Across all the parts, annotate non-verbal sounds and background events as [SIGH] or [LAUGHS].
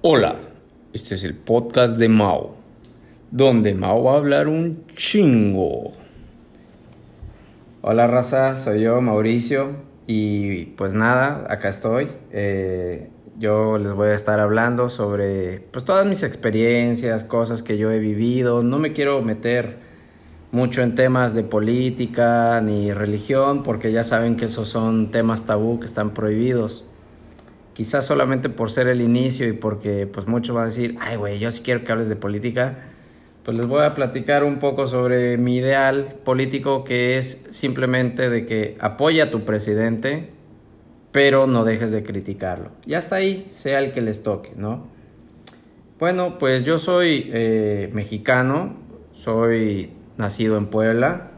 Hola, este es el podcast de Mao, donde Mao va a hablar un chingo. Hola raza, soy yo, Mauricio, y pues nada, acá estoy. Eh, yo les voy a estar hablando sobre pues todas mis experiencias, cosas que yo he vivido. No me quiero meter mucho en temas de política ni religión, porque ya saben que esos son temas tabú que están prohibidos quizás solamente por ser el inicio y porque pues muchos van a decir, ay güey, yo sí quiero que hables de política, pues les voy a platicar un poco sobre mi ideal político que es simplemente de que apoya a tu presidente, pero no dejes de criticarlo. Y hasta ahí, sea el que les toque, ¿no? Bueno, pues yo soy eh, mexicano, soy nacido en Puebla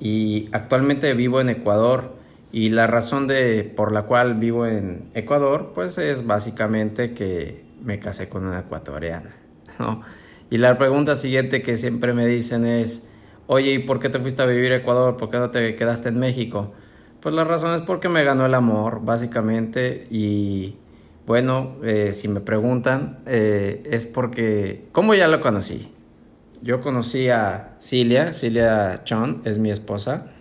y actualmente vivo en Ecuador y la razón de, por la cual vivo en Ecuador, pues es básicamente que me casé con una ecuatoriana, ¿no? Y la pregunta siguiente que siempre me dicen es, oye, ¿y por qué te fuiste a vivir a Ecuador? ¿Por qué no te quedaste en México? Pues la razón es porque me ganó el amor, básicamente, y bueno, eh, si me preguntan, eh, es porque, ¿cómo ya lo conocí? Yo conocí a Cilia, Cilia Chon, es mi esposa,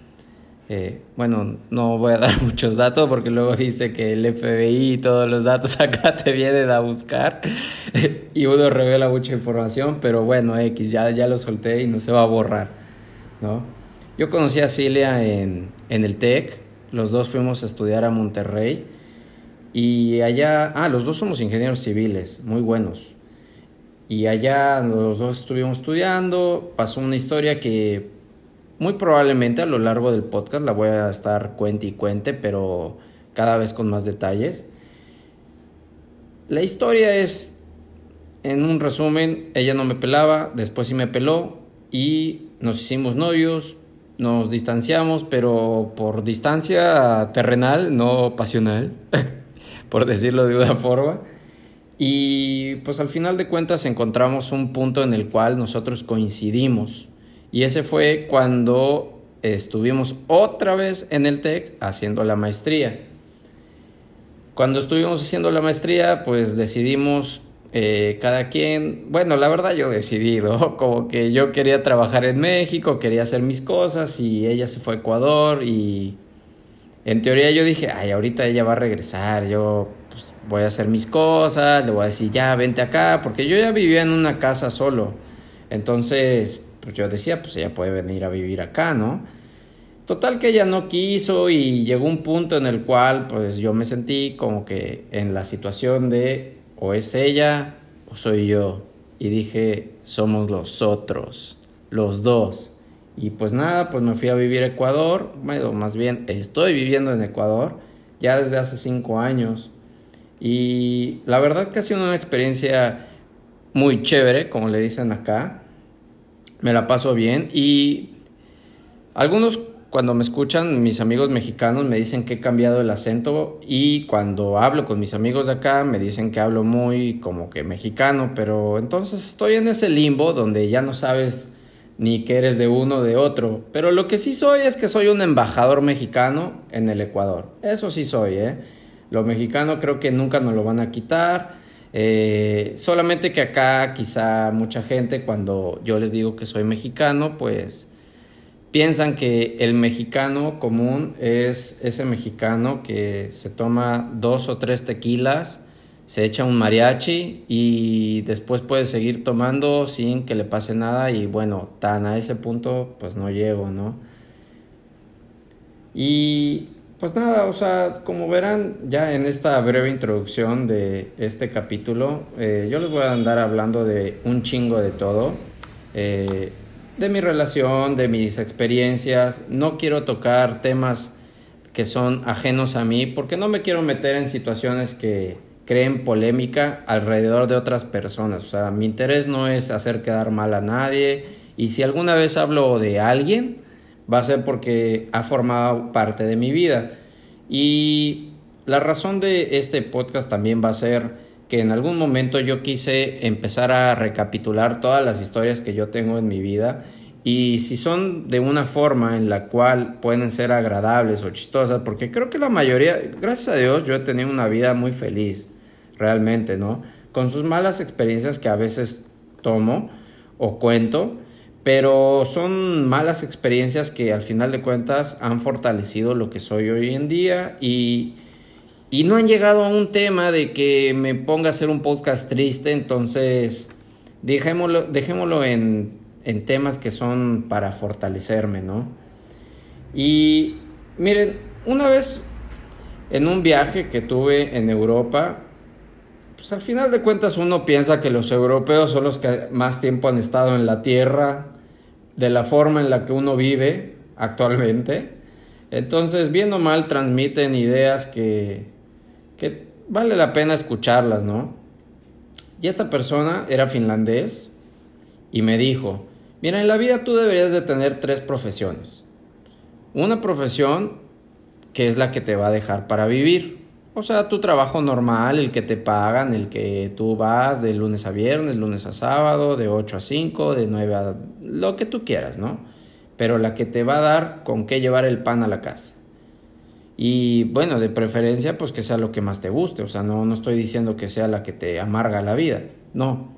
eh, bueno, no voy a [LAUGHS] dar muchos datos porque luego dice que el FBI y todos los datos [LAUGHS] acá te vienen a buscar [LAUGHS] y uno revela mucha información, pero bueno, X, ya, ya lo solté y no se va a borrar, ¿no? Yo conocí a Cilia en, en el TEC, los dos fuimos a estudiar a Monterrey y allá, ah, los dos somos ingenieros civiles, muy buenos. Y allá los dos estuvimos estudiando, pasó una historia que muy probablemente a lo largo del podcast la voy a estar cuente y cuente, pero cada vez con más detalles. La historia es, en un resumen, ella no me pelaba, después sí me peló y nos hicimos novios, nos distanciamos, pero por distancia terrenal, no pasional, [LAUGHS] por decirlo de una forma. Y pues al final de cuentas encontramos un punto en el cual nosotros coincidimos y ese fue cuando estuvimos otra vez en el TEC haciendo la maestría. Cuando estuvimos haciendo la maestría, pues decidimos eh, cada quien, bueno, la verdad yo decidí, [LAUGHS] Como que yo quería trabajar en México, quería hacer mis cosas y ella se fue a Ecuador y en teoría yo dije, ay, ahorita ella va a regresar, yo pues, voy a hacer mis cosas, le voy a decir, ya, vente acá, porque yo ya vivía en una casa solo. Entonces, pues yo decía, pues ella puede venir a vivir acá, ¿no? Total que ella no quiso y llegó un punto en el cual pues yo me sentí como que en la situación de o es ella o soy yo. Y dije, somos los otros, los dos. Y pues nada, pues me fui a vivir a Ecuador, bueno, más bien estoy viviendo en Ecuador ya desde hace cinco años. Y la verdad que ha sido una experiencia muy chévere, como le dicen acá me la paso bien y algunos cuando me escuchan mis amigos mexicanos me dicen que he cambiado el acento y cuando hablo con mis amigos de acá me dicen que hablo muy como que mexicano, pero entonces estoy en ese limbo donde ya no sabes ni que eres de uno o de otro, pero lo que sí soy es que soy un embajador mexicano en el Ecuador. Eso sí soy, ¿eh? Lo mexicano creo que nunca nos lo van a quitar. Eh, solamente que acá quizá mucha gente cuando yo les digo que soy mexicano, pues piensan que el mexicano común es ese mexicano que se toma dos o tres tequilas, se echa un mariachi y después puede seguir tomando sin que le pase nada y bueno, tan a ese punto pues no llego, ¿no? Y pues nada, o sea, como verán ya en esta breve introducción de este capítulo, eh, yo les voy a andar hablando de un chingo de todo, eh, de mi relación, de mis experiencias. No quiero tocar temas que son ajenos a mí, porque no me quiero meter en situaciones que creen polémica alrededor de otras personas. O sea, mi interés no es hacer quedar mal a nadie. Y si alguna vez hablo de alguien, va a ser porque ha formado parte de mi vida. Y la razón de este podcast también va a ser que en algún momento yo quise empezar a recapitular todas las historias que yo tengo en mi vida y si son de una forma en la cual pueden ser agradables o chistosas, porque creo que la mayoría, gracias a Dios, yo he tenido una vida muy feliz, realmente, ¿no? con sus malas experiencias que a veces tomo o cuento, pero son malas experiencias que al final de cuentas han fortalecido lo que soy hoy en día y, y no han llegado a un tema de que me ponga a hacer un podcast triste, entonces dejémoslo, dejémoslo en, en temas que son para fortalecerme, ¿no? Y miren, una vez en un viaje que tuve en Europa, pues al final de cuentas uno piensa que los europeos son los que más tiempo han estado en la tierra, de la forma en la que uno vive actualmente. Entonces, bien o mal, transmiten ideas que, que vale la pena escucharlas, ¿no? Y esta persona era finlandés y me dijo, mira, en la vida tú deberías de tener tres profesiones. Una profesión que es la que te va a dejar para vivir. O sea, tu trabajo normal, el que te pagan, el que tú vas de lunes a viernes, lunes a sábado, de 8 a 5, de 9 a... lo que tú quieras, ¿no? Pero la que te va a dar con qué llevar el pan a la casa. Y bueno, de preferencia, pues que sea lo que más te guste. O sea, no, no estoy diciendo que sea la que te amarga la vida. No.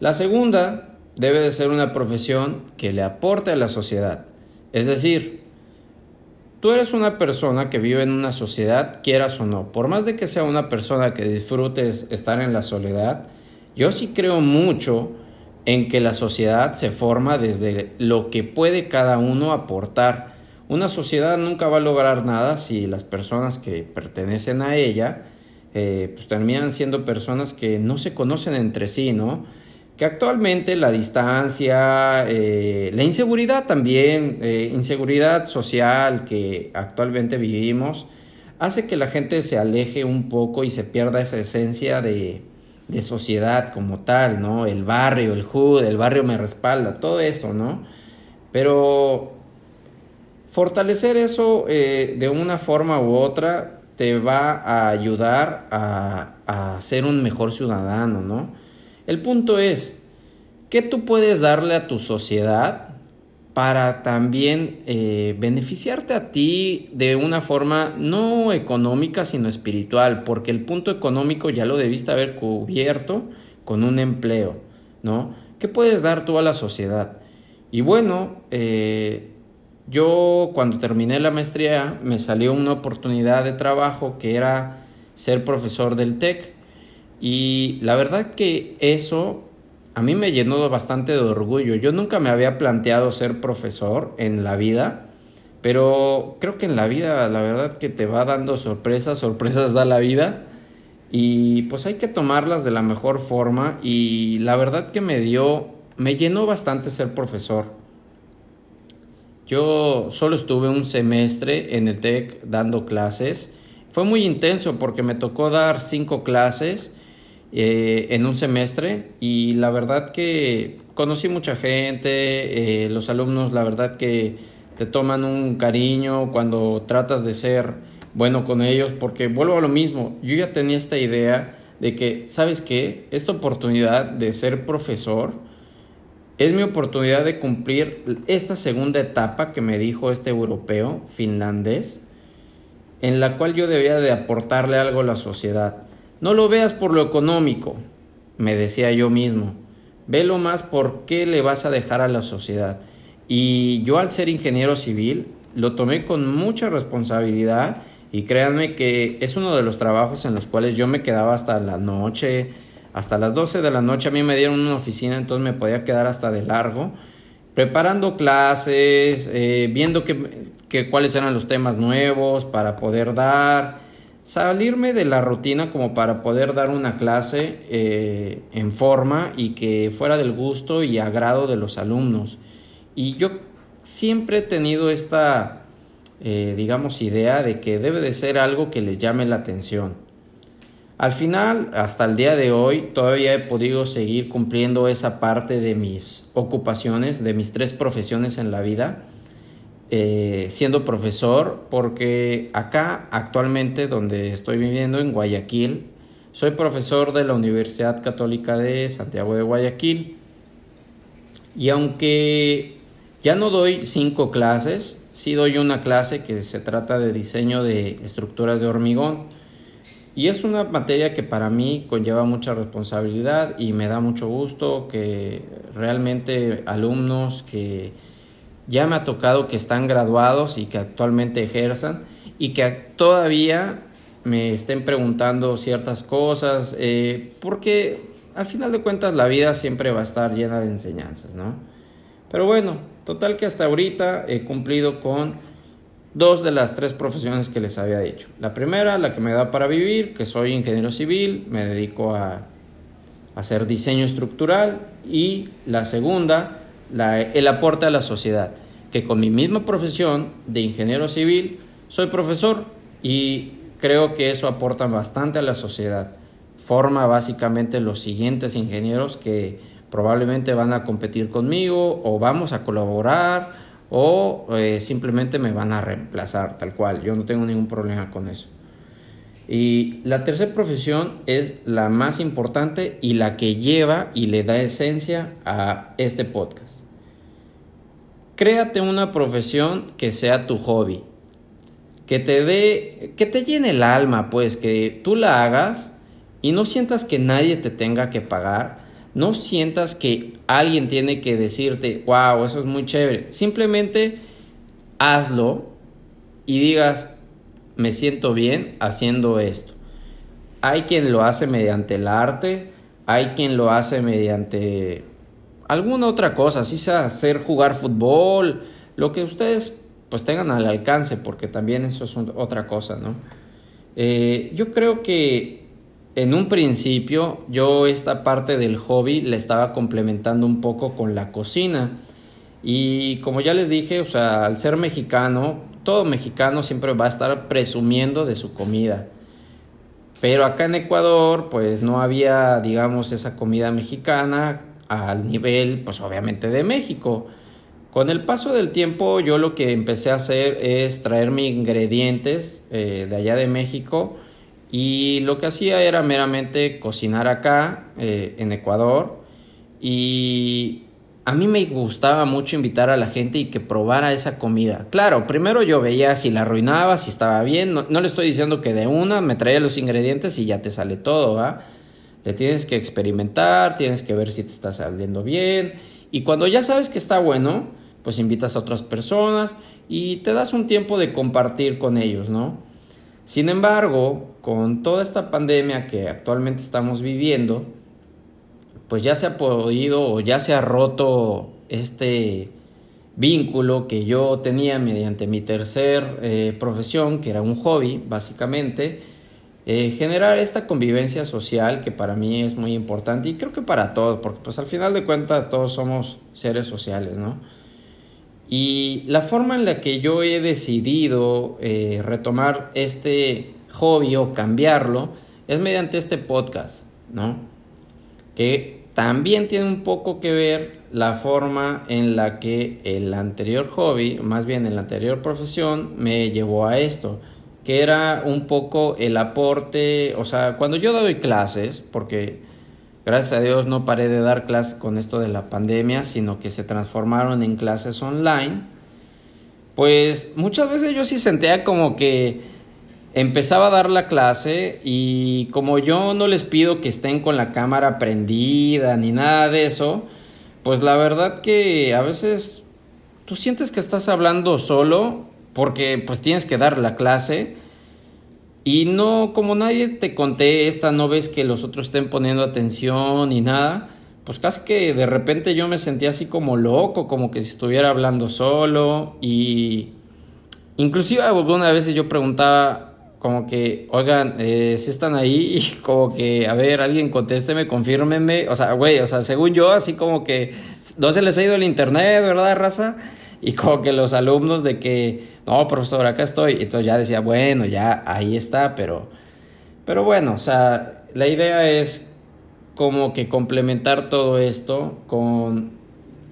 La segunda debe de ser una profesión que le aporte a la sociedad. Es decir, tú eres una persona que vive en una sociedad, quieras o no. Por más de que sea una persona que disfrutes estar en la soledad, yo sí creo mucho en que la sociedad se forma desde lo que puede cada uno aportar. Una sociedad nunca va a lograr nada si las personas que pertenecen a ella eh, pues terminan siendo personas que no se conocen entre sí, ¿no? que actualmente la distancia, eh, la inseguridad también, eh, inseguridad social que actualmente vivimos, hace que la gente se aleje un poco y se pierda esa esencia de, de sociedad como tal, ¿no? El barrio, el hood, el barrio me respalda, todo eso, ¿no? Pero fortalecer eso eh, de una forma u otra te va a ayudar a, a ser un mejor ciudadano, ¿no? El punto es, ¿qué tú puedes darle a tu sociedad para también eh, beneficiarte a ti de una forma no económica, sino espiritual? Porque el punto económico ya lo debiste haber cubierto con un empleo, ¿no? ¿Qué puedes dar tú a la sociedad? Y bueno, eh, yo cuando terminé la maestría me salió una oportunidad de trabajo que era ser profesor del TEC y la verdad que eso a mí me llenó bastante de orgullo. Yo nunca me había planteado ser profesor en la vida, pero creo que en la vida la verdad que te va dando sorpresas, sorpresas da la vida y pues hay que tomarlas de la mejor forma y la verdad que me dio, me llenó bastante ser profesor. Yo solo estuve un semestre en el TEC dando clases. Fue muy intenso porque me tocó dar cinco clases eh, en un semestre y la verdad que conocí mucha gente, eh, los alumnos la verdad que te toman un cariño cuando tratas de ser bueno con ellos porque vuelvo a lo mismo, yo ya tenía esta idea de que, ¿sabes qué? Esta oportunidad de ser profesor es mi oportunidad de cumplir esta segunda etapa que me dijo este europeo finlandés, en la cual yo debía de aportarle algo a la sociedad. No lo veas por lo económico, me decía yo mismo. Velo más por qué le vas a dejar a la sociedad. Y yo al ser ingeniero civil lo tomé con mucha responsabilidad y créanme que es uno de los trabajos en los cuales yo me quedaba hasta la noche, hasta las 12 de la noche a mí me dieron una oficina, entonces me podía quedar hasta de largo, preparando clases, eh, viendo que, cuáles eran los temas nuevos para poder dar, salirme de la rutina como para poder dar una clase eh, en forma y que fuera del gusto y agrado de los alumnos. Y yo siempre he tenido esta, eh, digamos, idea de que debe de ser algo que les llame la atención. Al final, hasta el día de hoy, todavía he podido seguir cumpliendo esa parte de mis ocupaciones, de mis tres profesiones en la vida eh, siendo profesor, porque acá actualmente donde estoy viviendo, en Guayaquil, soy profesor de la Universidad Católica de Santiago de Guayaquil. Y aunque ya no doy cinco clases, sí doy una clase que se trata de diseño de estructuras de hormigón. Y es una materia que para mí conlleva mucha responsabilidad y me da mucho gusto que realmente alumnos que ya me ha tocado que están graduados y que actualmente ejerzan y que todavía me estén preguntando ciertas cosas, eh, porque al final de cuentas la vida siempre va a estar llena de enseñanzas, ¿no? Pero bueno, total que hasta ahorita he cumplido con dos de las tres profesiones que les había dicho. La primera, la que me da para vivir, que soy ingeniero civil, me dedico a, hacer diseño estructural y la segunda, el aporte a la sociedad, que con mi misma profesión de ingeniero civil soy profesor y creo que eso aporta bastante a la sociedad. Forma básicamente los siguientes ingenieros que probablemente van a competir conmigo o vamos a colaborar o eh, simplemente me van a reemplazar tal cual. Yo no tengo ningún problema con eso. Y la tercera profesión es la más importante y la que lleva y le da esencia a este podcast. Créate una profesión que sea tu hobby, que te dé, que te llene el alma, pues que tú la hagas y no sientas que nadie te tenga que pagar, no sientas que alguien tiene que decirte, wow, eso es muy chévere. Simplemente hazlo y digas, me siento bien haciendo esto. Hay quien lo hace mediante el arte, hay quien lo hace mediante alguna otra cosa, así sea hacer jugar fútbol, lo que ustedes pues tengan al alcance, porque también eso es otra cosa, ¿no? Eh, yo creo que en un principio yo esta parte del hobby le estaba complementando un poco con la cocina. Y como ya les dije, o sea, al ser mexicano, todo mexicano siempre va a estar presumiendo de su comida. Pero acá en Ecuador, pues no había, digamos, esa comida mexicana al nivel, pues obviamente de México. Con el paso del tiempo, yo lo que empecé a hacer es traerme ingredientes eh, de allá de México y lo que hacía era meramente cocinar acá, eh, en Ecuador. Y a mí me gustaba mucho invitar a la gente y que probara esa comida. Claro, primero yo veía si la arruinaba, si estaba bien. No, le estoy diciendo que de una me traía los ingredientes y ya te sale todo, ¿va? Le tienes que experimentar, tienes que ver si te está saliendo bien. Y cuando ya sabes que está bueno, pues invitas a otras personas y te das un tiempo de compartir con ellos, ¿no? Sin embargo, con toda esta pandemia que actualmente estamos viviendo, pues ya se ha podido o ya se ha roto este vínculo que yo tenía mediante mi tercer eh, profesión, que era un hobby, básicamente, eh, generar esta convivencia social que para mí es muy importante y creo que para todos, porque pues al final de cuentas todos somos seres sociales, ¿no? Y la forma en la que yo he decidido eh, retomar este hobby o cambiarlo es mediante este podcast, ¿no? Que también tiene un poco que ver la forma en la que el anterior hobby, más bien en la anterior profesión, me llevó a esto, que era un poco el aporte, o sea, cuando yo doy clases, porque Gracias a Dios no paré de dar clases con esto de la pandemia, sino que se transformaron en clases online. Pues muchas veces yo sí sentía como que empezaba a dar la clase y como yo no les pido que estén con la cámara prendida ni nada de eso, pues la verdad que a veces tú sientes que estás hablando solo porque pues tienes que dar la clase y no, como nadie te contesta, no ves que los otros estén poniendo atención ni nada, pues casi que de repente yo me sentía así como loco, como que si estuviera hablando solo y inclusive algunas veces yo preguntaba como que, oigan, eh, si están ahí, [LAUGHS] y como que, a ver, alguien contésteme, confírmenme, o sea, güey, o sea, según yo, así como que no se les ha ido el internet, ¿verdad, raza? Y como que los alumnos de que, no, profesor, acá estoy. Entonces ya decía, bueno, ya ahí está, pero, pero bueno, o sea, la idea es como que complementar todo esto con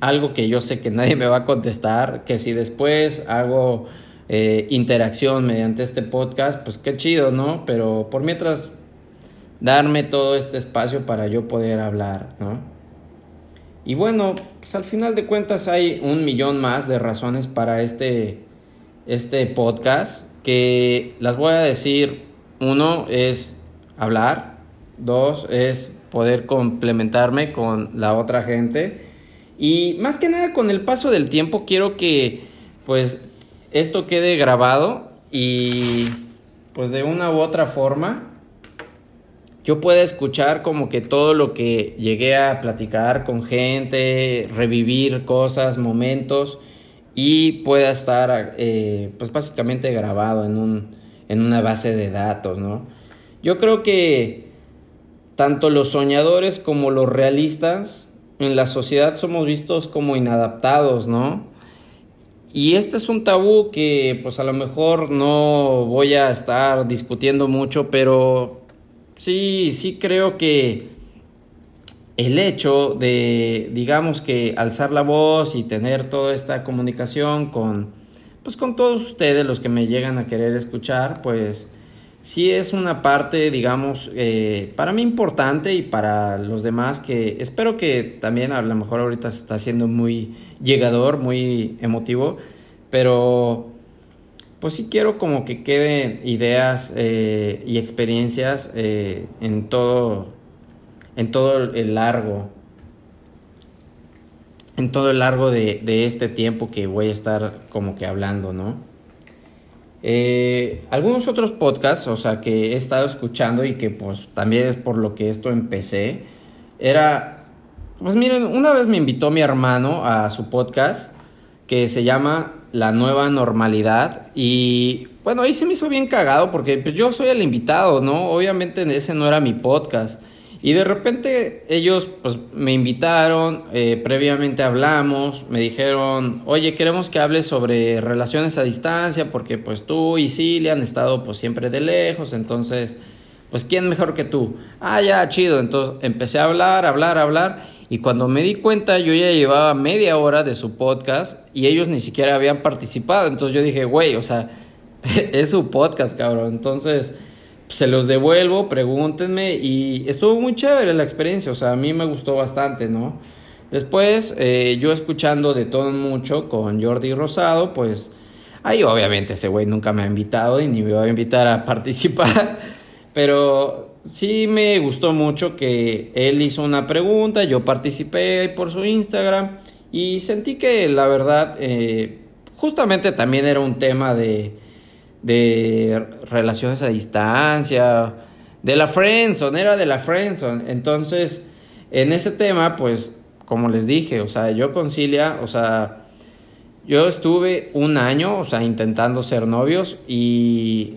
algo que yo sé que nadie me va a contestar, que si después hago eh, interacción mediante este podcast, pues qué chido, ¿no? Pero por mientras darme todo este espacio para yo poder hablar, ¿no? Y bueno, pues al final de cuentas hay un millón más de razones para este, este podcast que las voy a decir. Uno es hablar. Dos es poder complementarme con la otra gente. Y más que nada con el paso del tiempo quiero que pues esto quede grabado y pues de una u otra forma yo pueda escuchar como que todo lo que llegué a platicar con gente, revivir cosas, momentos y pueda estar eh, pues básicamente grabado en, un, en una base de datos, ¿no? Yo creo que tanto los soñadores como los realistas en la sociedad somos vistos como inadaptados, ¿no? Y este es un tabú que pues a lo mejor no voy a estar discutiendo mucho, pero sí, sí creo que el hecho de, digamos que alzar la voz y tener toda esta comunicación con, pues con todos ustedes, los que me llegan a querer escuchar, pues sí es una parte, digamos, eh, para mí importante y para los demás que espero que también a lo mejor ahorita se está haciendo muy llegador, muy emotivo, pero pues sí quiero como que queden ideas eh, y experiencias eh, en todo en todo el largo en todo el largo de, este tiempo que voy a estar como que hablando, ¿no? Eh, algunos otros podcasts, o sea, que he estado escuchando y que pues también es por lo que esto empecé, era, pues miren, una vez me invitó mi hermano a su podcast que se llama La Nueva Normalidad y bueno, ahí se me hizo bien cagado porque pues, yo soy el invitado, ¿no? Obviamente ese no era mi podcast. Y de repente ellos pues me invitaron, eh, previamente hablamos, me dijeron, oye, queremos que hables sobre relaciones a distancia porque pues tú y Silvia han estado pues siempre de lejos, entonces pues ¿quién mejor que tú? Ah, ya, chido, entonces empecé a hablar, hablar, hablar y cuando me di cuenta, yo ya llevaba media hora de su podcast y ellos ni siquiera habían participado. Entonces yo dije, güey, o sea, [LAUGHS] es su podcast, cabrón. Entonces se los devuelvo, pregúntenme y estuvo muy chévere la experiencia. O sea, a mí me gustó bastante, ¿no? Después, eh, yo escuchando de todo mucho con Jordi Rosado, pues ahí obviamente ese güey nunca me ha invitado y ni me va a invitar a [LAUGHS] participar. Pero sí me gustó mucho que él hizo una pregunta, yo participé por su Instagram y sentí que la verdad eh, justamente también era un tema de, de relaciones a distancia, de la friendzone, era de la friendzone. Entonces, en ese tema, pues, como les dije, o sea, yo concilia, o sea, yo estuve un año, o sea, intentando ser novios y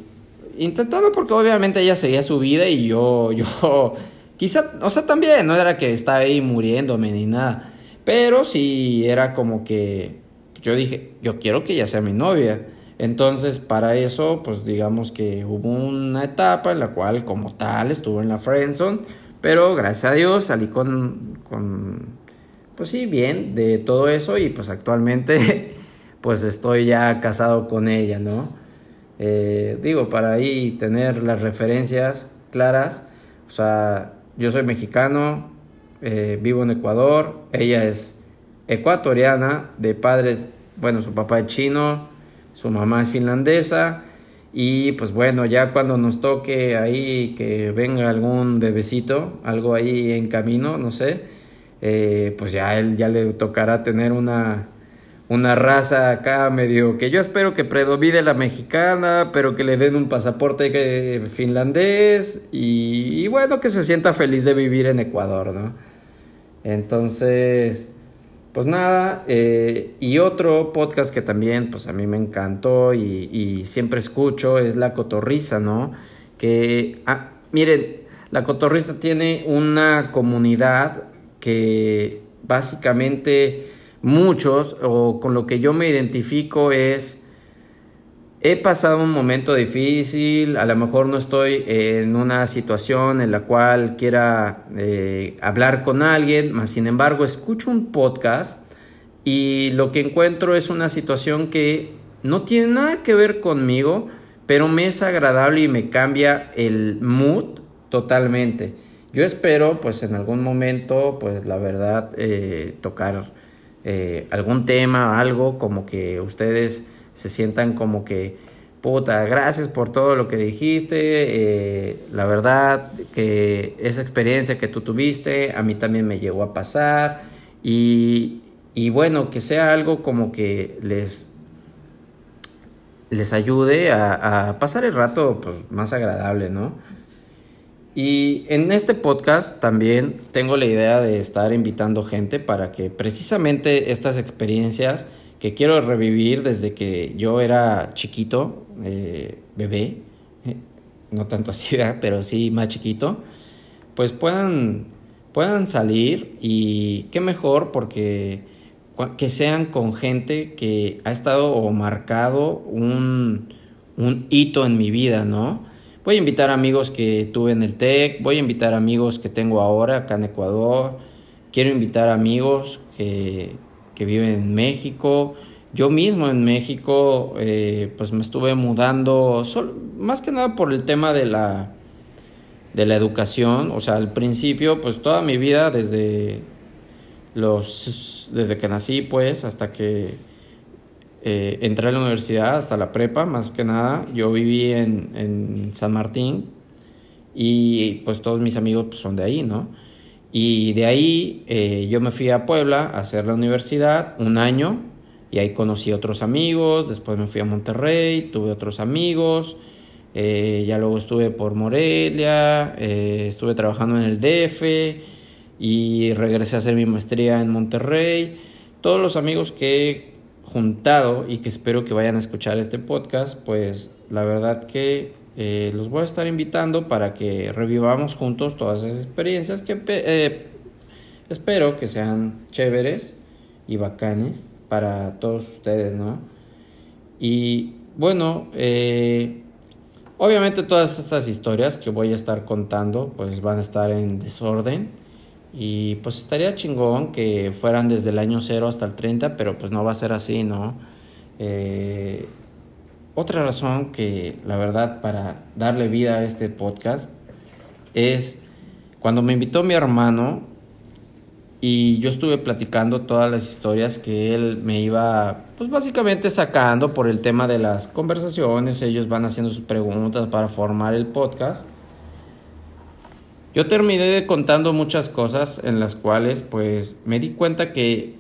intentando porque obviamente ella seguía su vida y yo, [LAUGHS] yo, quizá, o sea, también, no era que estaba ahí muriéndome ni nada, pero sí era como que yo dije, yo quiero que ella sea mi novia. Entonces, para eso, pues digamos que hubo una etapa en la cual como tal estuvo en la friendzone, pero gracias a Dios salí con, con pues sí, bien de todo eso y pues actualmente [LAUGHS] pues estoy ya casado con ella, ¿no? Eh, digo, para ahí tener las referencias claras, o sea, yo soy mexicano, eh, vivo en Ecuador, ella es ecuatoriana, de padres, bueno, su papá es chino, su mamá es finlandesa, y pues bueno, ya cuando nos toque ahí que venga algún bebecito, algo ahí en camino, no sé, eh, pues ya él ya le tocará tener una una raza acá medio que yo espero que predomine la mexicana, pero que le den un pasaporte finlandés y, bueno, que se sienta feliz de vivir en Ecuador, ¿no? Entonces, pues nada, eh, y otro podcast que también pues a mí me encantó y, siempre escucho es La Cotorriza, ¿no? Que, ah, miren, La Cotorriza tiene una comunidad que básicamente muchos, o con lo que yo me identifico es, he pasado un momento difícil, a lo mejor no estoy en una situación en la cual quiera eh, hablar con alguien, mas sin embargo escucho un podcast y lo que encuentro es una situación que no tiene nada que ver conmigo, pero me es agradable y me cambia el mood totalmente. Yo espero, pues en algún momento, pues la verdad, eh, tocar eh, algún tema, algo como que ustedes se sientan como que puta, gracias por todo lo que dijiste, eh, la verdad que esa experiencia que tú tuviste a mí también me llegó a pasar y, y bueno, que sea algo como que les les ayude a, pasar el rato pues, más agradable, ¿no? Y en este podcast también tengo la idea de estar invitando gente para que precisamente estas experiencias que quiero revivir desde que yo era chiquito, eh, bebé, eh, no tanto [LAUGHS] así, pero sí más chiquito, pues puedan, puedan salir y qué mejor porque que sean con gente que ha estado o marcado un, un hito en mi vida, ¿no? Voy a invitar amigos que tuve en el TEC, voy a invitar amigos que tengo ahora acá en Ecuador, quiero invitar amigos que, que viven en México. Yo mismo en México, eh, pues me estuve mudando, más que nada por el tema de la, de la educación. O sea, al principio, pues toda mi vida, desde los, desde que nací, pues, hasta que eh, entré a la universidad, hasta la prepa, más que nada, yo viví en, en San Martín y pues todos mis amigos pues, son de ahí, ¿no? Y de ahí eh, yo me fui a Puebla a hacer la universidad un año y ahí conocí otros amigos, después me fui a Monterrey, tuve otros amigos, eh, ya luego estuve por Morelia, estuve trabajando en el DF, y regresé a hacer mi maestría en Monterrey. Todos los amigos que he juntado y que espero que vayan a escuchar este podcast, pues la verdad que eh, los voy a estar invitando para que revivamos juntos todas esas experiencias que eh, espero que sean chéveres y bacanes para todos ustedes, ¿no? Y bueno, eh, obviamente todas estas historias que voy a estar contando pues van a estar en desorden y pues estaría chingón que fueran desde el año 0 hasta el 30, pero pues no va a ser así, ¿no? Eh, otra razón que la verdad para darle vida a este podcast es cuando me invitó mi hermano y yo estuve platicando todas las historias que él me iba pues básicamente sacando por el tema de las conversaciones, ellos van haciendo sus preguntas para formar el podcast. Yo terminé contando muchas cosas en las cuales pues me di cuenta que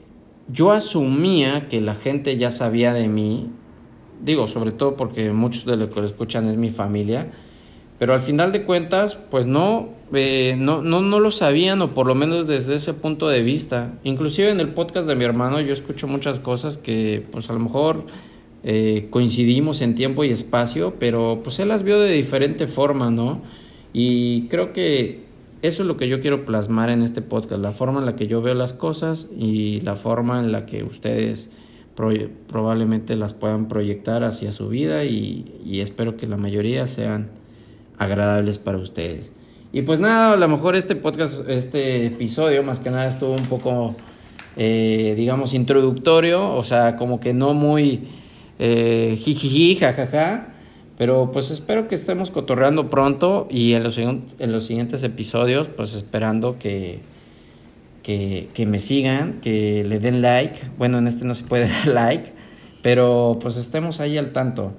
yo asumía que la gente ya sabía de mí, digo, sobre todo porque muchos de los que lo escuchan es mi familia, pero al final de cuentas pues no, eh, no, no, no lo sabían o por lo menos desde ese punto de vista. Inclusive en el podcast de mi hermano yo escucho muchas cosas que pues a lo mejor eh, coincidimos en tiempo y espacio, pero pues él las vio de diferente forma, ¿no? Y creo que eso es lo que yo quiero plasmar en este podcast, la forma en la que yo veo las cosas y la forma en la que ustedes probablemente las puedan proyectar hacia su vida y, espero que la mayoría sean agradables para ustedes. Y pues nada, a lo mejor este podcast, este episodio más que nada estuvo un poco, eh, digamos, introductorio, o sea, como que no muy eh, jijiji, jajaja pero pues espero que estemos cotorreando pronto y en los, en los siguientes episodios, pues esperando que, que, que, me sigan, que le den like. Bueno, en este no se puede [LAUGHS] dar like, pero pues estemos ahí al tanto.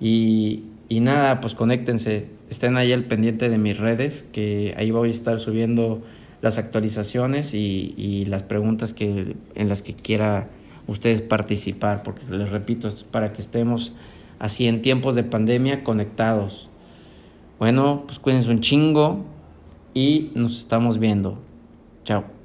Y, y nada, pues conéctense, estén ahí al pendiente de mis redes, que ahí voy a estar subiendo las actualizaciones y, y las preguntas que, en las que quiera ustedes participar, porque les repito, es para que estemos así en tiempos de pandemia conectados. Bueno, pues cuídense un chingo y nos estamos viendo. Chao.